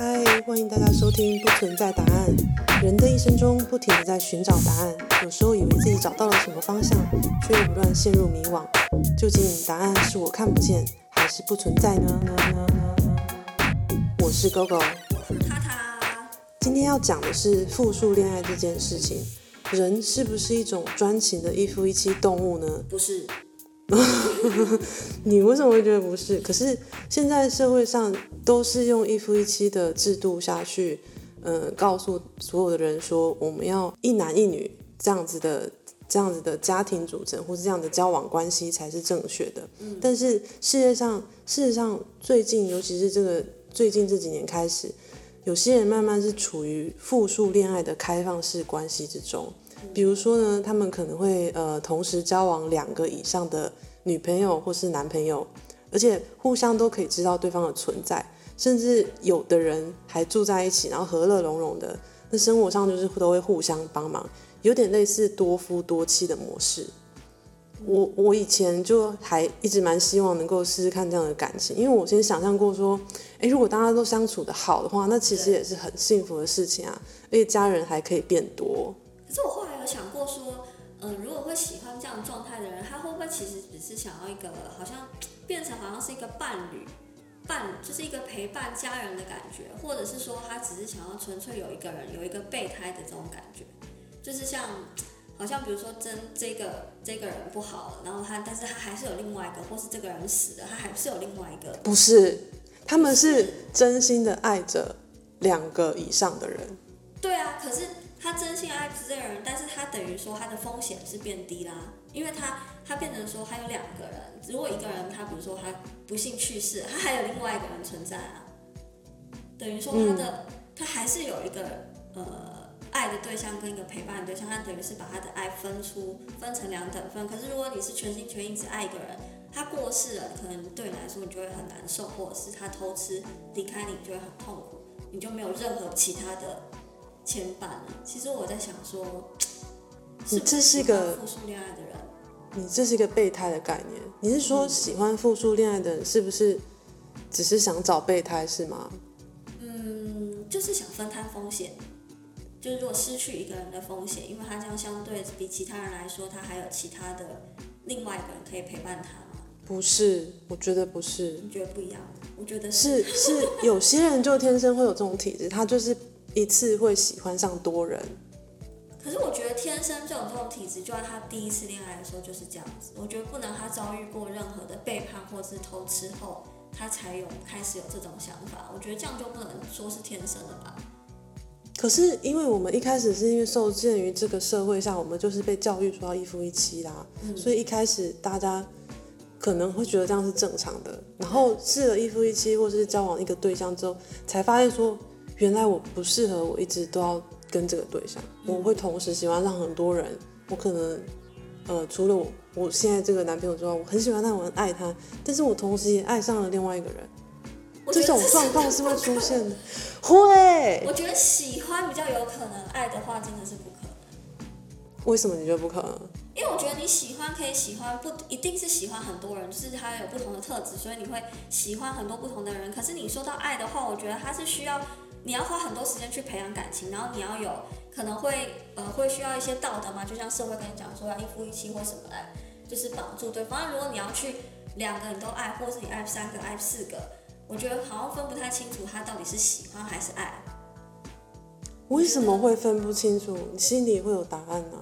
嗨，欢迎大家收听《不存在答案》。人的一生中，不停的在寻找答案，有时候以为自己找到了什么方向，却又不断陷入迷惘。究竟答案是我看不见，还是不存在呢？我是 Gogo，我是塔塔。今天要讲的是复数恋爱这件事情。人是不是一种专情的一夫一妻动物呢？不是。你为什么会觉得不是？可是现在社会上都是用一夫一妻的制度下去，呃，告诉所有的人说，我们要一男一女这样子的这样子的家庭组成，或是这样的交往关系才是正确的。但是世界上，事实上最近，尤其是这个最近这几年开始，有些人慢慢是处于复数恋爱的开放式关系之中。比如说呢，他们可能会呃同时交往两个以上的女朋友或是男朋友，而且互相都可以知道对方的存在，甚至有的人还住在一起，然后和乐融融的，那生活上就是都会互相帮忙，有点类似多夫多妻的模式。我我以前就还一直蛮希望能够试试看这样的感情，因为我先想象过说，诶，如果大家都相处得好的话，那其实也是很幸福的事情啊，而且家人还可以变多。可是我后来有想过说，嗯、呃，如果会喜欢这样状态的人，他会不会其实只是想要一个好像变成好像是一个伴侣，伴就是一个陪伴家人的感觉，或者是说他只是想要纯粹有一个人有一个备胎的这种感觉，就是像好像比如说真这个这个人不好，然后他但是他还是有另外一个，或是这个人死了，他还是有另外一个。不是，他们是真心的爱着两个以上的人。对啊，可是。他真心爱这个人，但是他等于说他的风险是变低啦，因为他他变成说他有两个人，如果一个人他比如说他不幸去世，他还有另外一个人存在啊，等于说他的、他还是有一个呃爱的对象跟一个陪伴的对象，他等于是把他的爱分出分成两等份。可是如果你是全心全意只爱一个人，他过世了，可能对你来说你就会很难受，或者是他偷吃离开你，你就会很痛苦，你就没有任何其他的。牵绊了。其实我在想说，你这是一个复数恋爱的人，你这是一个备胎的概念。你是说喜欢复数恋爱的人是不是只是想找备胎是吗？嗯，就是想分摊风险。就是如果失去一个人的风险，因为他这样相对比其他人来说，他还有其他的另外一个人可以陪伴他吗？不是，我觉得不是。你觉得不一样？我觉得是是，是有些人就天生会有这种体质，他就是。一次会喜欢上多人，可是我觉得天生这种这种体质，就在他第一次恋爱的时候就是这样子。我觉得不能他遭遇过任何的背叛或是偷吃后，他才有开始有这种想法。我觉得这样就不能说是天生的吧。可是因为我们一开始是因为受限于这个社会上，我们就是被教育说要一夫一妻啦，嗯，所以一开始大家可能会觉得这样是正常的。然后试了一夫一妻或是交往一个对象之后，才发现说。原来我不适合，我一直都要跟这个对象。嗯、我会同时喜欢上很多人，我可能，呃，除了我我现在这个男朋友之外，我很喜欢他，我很爱他，但是我同时也爱上了另外一个人。这种状况是会出现的，会。我觉得喜欢比较有可能，爱的话真的是不可能。为什么你觉得不可能？因为我觉得你喜欢可以喜欢，不一定是喜欢很多人，就是他有不同的特质，所以你会喜欢很多不同的人。可是你说到爱的话，我觉得他是需要。你要花很多时间去培养感情，然后你要有可能会呃会需要一些道德嘛，就像社会跟你讲说要一夫一妻或什么来，就是绑住对方。如果你要去两个你都爱，或是你爱三个爱四个，我觉得好像分不太清楚他到底是喜欢还是爱。为什么会分不清楚？你心里会有答案呢？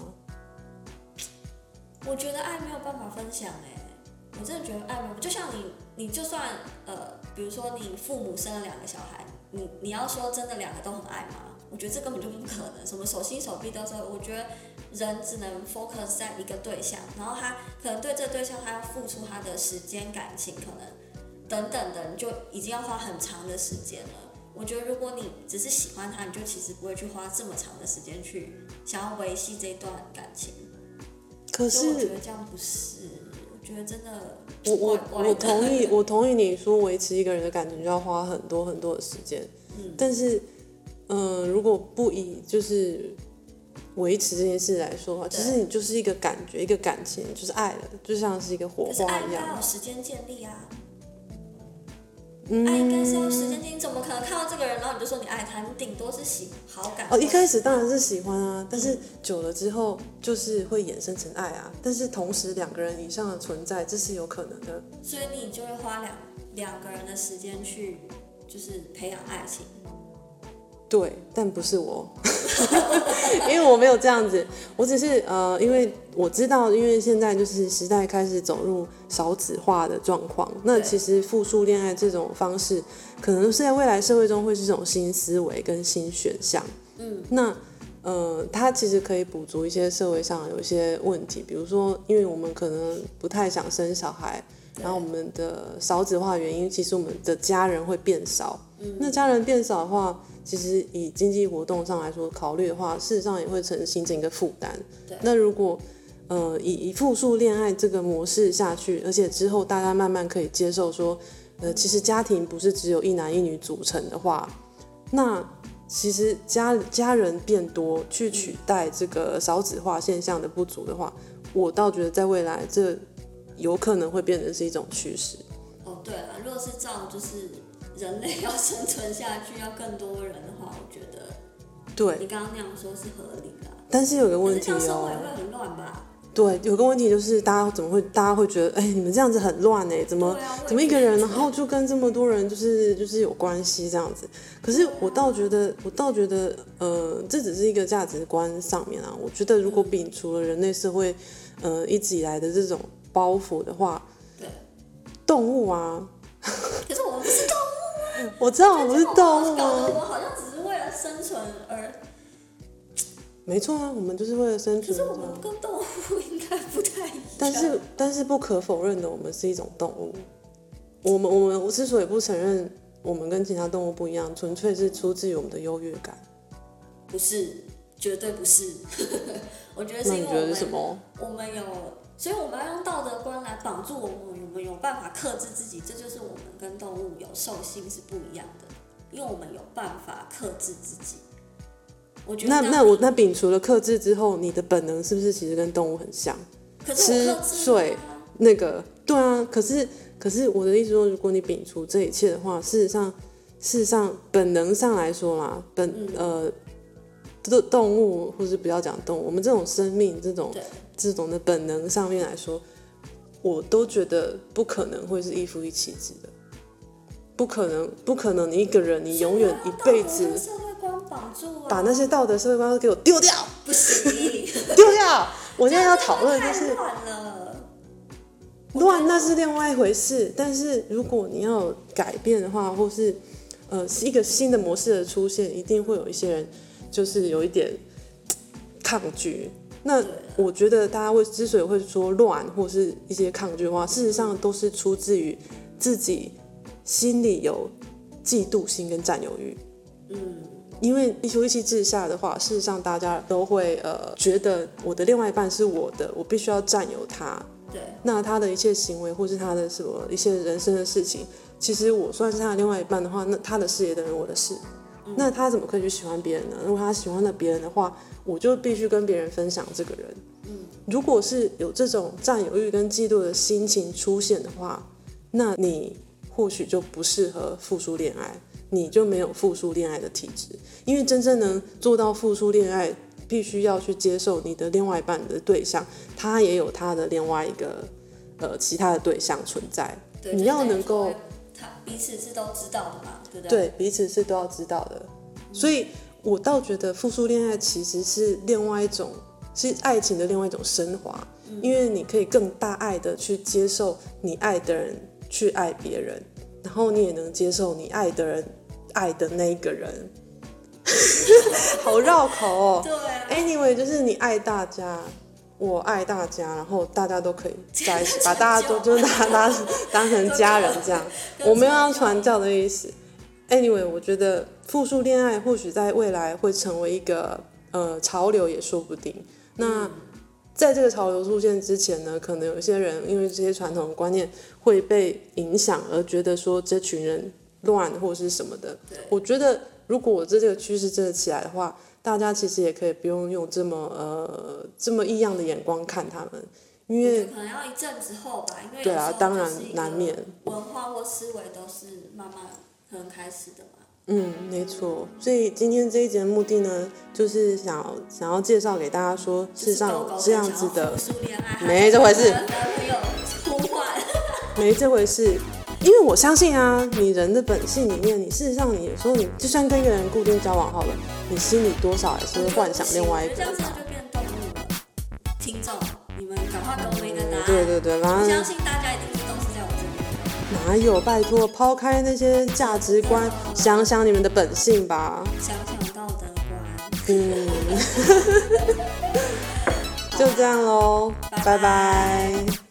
我觉得爱没有办法分享哎、欸，我真的觉得爱没有，就像你你就算呃，比如说你父母生了两个小孩。你你要说真的两个都很爱吗？我觉得这根本就不可能。什么手心手臂都是，我觉得人只能 focus 在一个对象，然后他可能对这个对象他要付出他的时间、感情，可能等等的，你就已经要花很长的时间了。我觉得如果你只是喜欢他，你就其实不会去花这么长的时间去想要维系这段感情。可是我觉得这样不是，我觉得真的。我我我同意，我同意你说维持一个人的感情就要花很多很多的时间，嗯，但是，嗯、呃，如果不以就是维持这件事来说的话，其实你就是一个感觉，一个感情，就是爱了，就像是一个火花一样。有时间建立啊。爱应该是要时间经，怎么可能看到这个人，然后你就说你爱他？你顶多是喜好感。哦，一开始当然是喜欢啊，但是久了之后就是会衍生成爱啊。但是同时两个人以上的存在，这是有可能的。所以你就会花两两个人的时间去，就是培养爱情。对，但不是我，因为我没有这样子，我只是呃，因为我知道，因为现在就是时代开始走入少子化的状况，那其实复数恋爱这种方式，可能是在未来社会中会是一种新思维跟新选项。嗯，那呃，它其实可以补足一些社会上有一些问题，比如说，因为我们可能不太想生小孩，然后我们的少子化原因，其实我们的家人会变少。嗯，那家人变少的话，其实以经济活动上来说考虑的话，事实上也会成形成一个负担。对。那如果呃以以复数恋爱这个模式下去，而且之后大家慢慢可以接受说，呃，其实家庭不是只有一男一女组成的话，那其实家家人变多去取代这个少子化现象的不足的话，我倒觉得在未来这有可能会变成是一种趋势。哦，对了，如果是照就是。人类要生存下去，要更多人的话，我觉得，对，你刚刚那样说是合理的。但是有个问题哦，生活也会很乱吧？对，有个问题就是，大家怎么会，大家会觉得，哎，你们这样子很乱哎，怎么，啊、怎么一个人，然后就跟这么多人，就是就是有关系这样子？可是我倒觉得，我倒觉得，呃，这只是一个价值观上面啊。我觉得，如果摒除了人类社会，呃，一直以来的这种包袱的话，对，动物啊。我知道我不是动物，我们好像只是为了生存而。没错啊，我们就是为了生存。可是我们跟动物应该不太一样。但是，但是不可否认的，我们是一种动物。我们，我们之所以不承认我们跟其他动物不一样，纯粹是出自于我们的优越感。不是，绝对不是。我觉得是因为？我们有。所以我们要用道德观来绑住我们，我们有办法克制自己，这就是我们跟动物有兽性是不一样的，因为我们有办法克制自己。我觉得那那我那摒除了克制之后，你的本能是不是其实跟动物很像？可是吃睡那个对啊，可是可是我的意思说，如果你摒除这一切的话，事实上事实上本能上来说啦，本、嗯、呃。动动物，或是不要讲动物，我们这种生命，这种这种的本能上面来说，我都觉得不可能会是一夫一妻制的，不可能，不可能，你一个人，你永远一辈子把那些道德社会观都给我丢掉，不行，丢掉。我现在要讨论就是乱，那是另外一回事。但是如果你要改变的话，或是呃是一个新的模式的出现，一定会有一些人。就是有一点抗拒，那我觉得大家会之所以会说乱或是一些抗拒的话，事实上都是出自于自己心里有嫉妒心跟占有欲。嗯，因为一夫一妻制下的话，事实上大家都会呃觉得我的另外一半是我的，我必须要占有他。对，那他的一切行为或是他的什么一些人生的事情，其实我算是他的另外一半的话，那他的事也等于我的事。那他怎么可以去喜欢别人呢？如果他喜欢了别人的话，我就必须跟别人分享这个人。嗯，如果是有这种占有欲跟嫉妒的心情出现的话，那你或许就不适合复数恋爱，你就没有复数恋爱的体质。因为真正能做到复数恋爱，必须要去接受你的另外一半的对象，他也有他的另外一个呃其他的对象存在。你要能够。彼此是都知道的嘛，对不对？对，彼此是都要知道的。嗯、所以，我倒觉得复数恋爱其实是另外一种，是爱情的另外一种升华。嗯、因为你可以更大爱的去接受你爱的人去爱别人，然后你也能接受你爱的人爱的那一个人。好绕口哦。对、啊。Anyway，就是你爱大家。我爱大家，然后大家都可以在一起，把大家都就是大家当当成家人这样。我没有要传教的意思。Anyway，我觉得复数恋爱或许在未来会成为一个呃潮流也说不定。那在这个潮流出现之前呢，可能有些人因为这些传统观念会被影响，而觉得说这群人乱或是什么的。我觉得如果我这这个趋势真的起来的话。大家其实也可以不用用这么呃这么异样的眼光看他们，因为可能要一阵子后吧，因为对啊，当然难免文化或思维都是慢慢可能开始的嘛。嗯，没错。所以今天这一节的目的呢，就是想要想要介绍给大家说，事实上有这样子的，没这回事，没这回事。因为我相信啊，你人的本性里面，你事实上你有时候你就算跟一个人固定交往好了，你心里多少还是会幻想另外一个人。听众，你们赶快跟我们一个答案。对对对，反正我相信大家一定是都是在我这边。哪有？拜托，抛开那些价值观，想想你们的本性吧。想想道德观。嗯。就这样喽，拜拜。拜拜。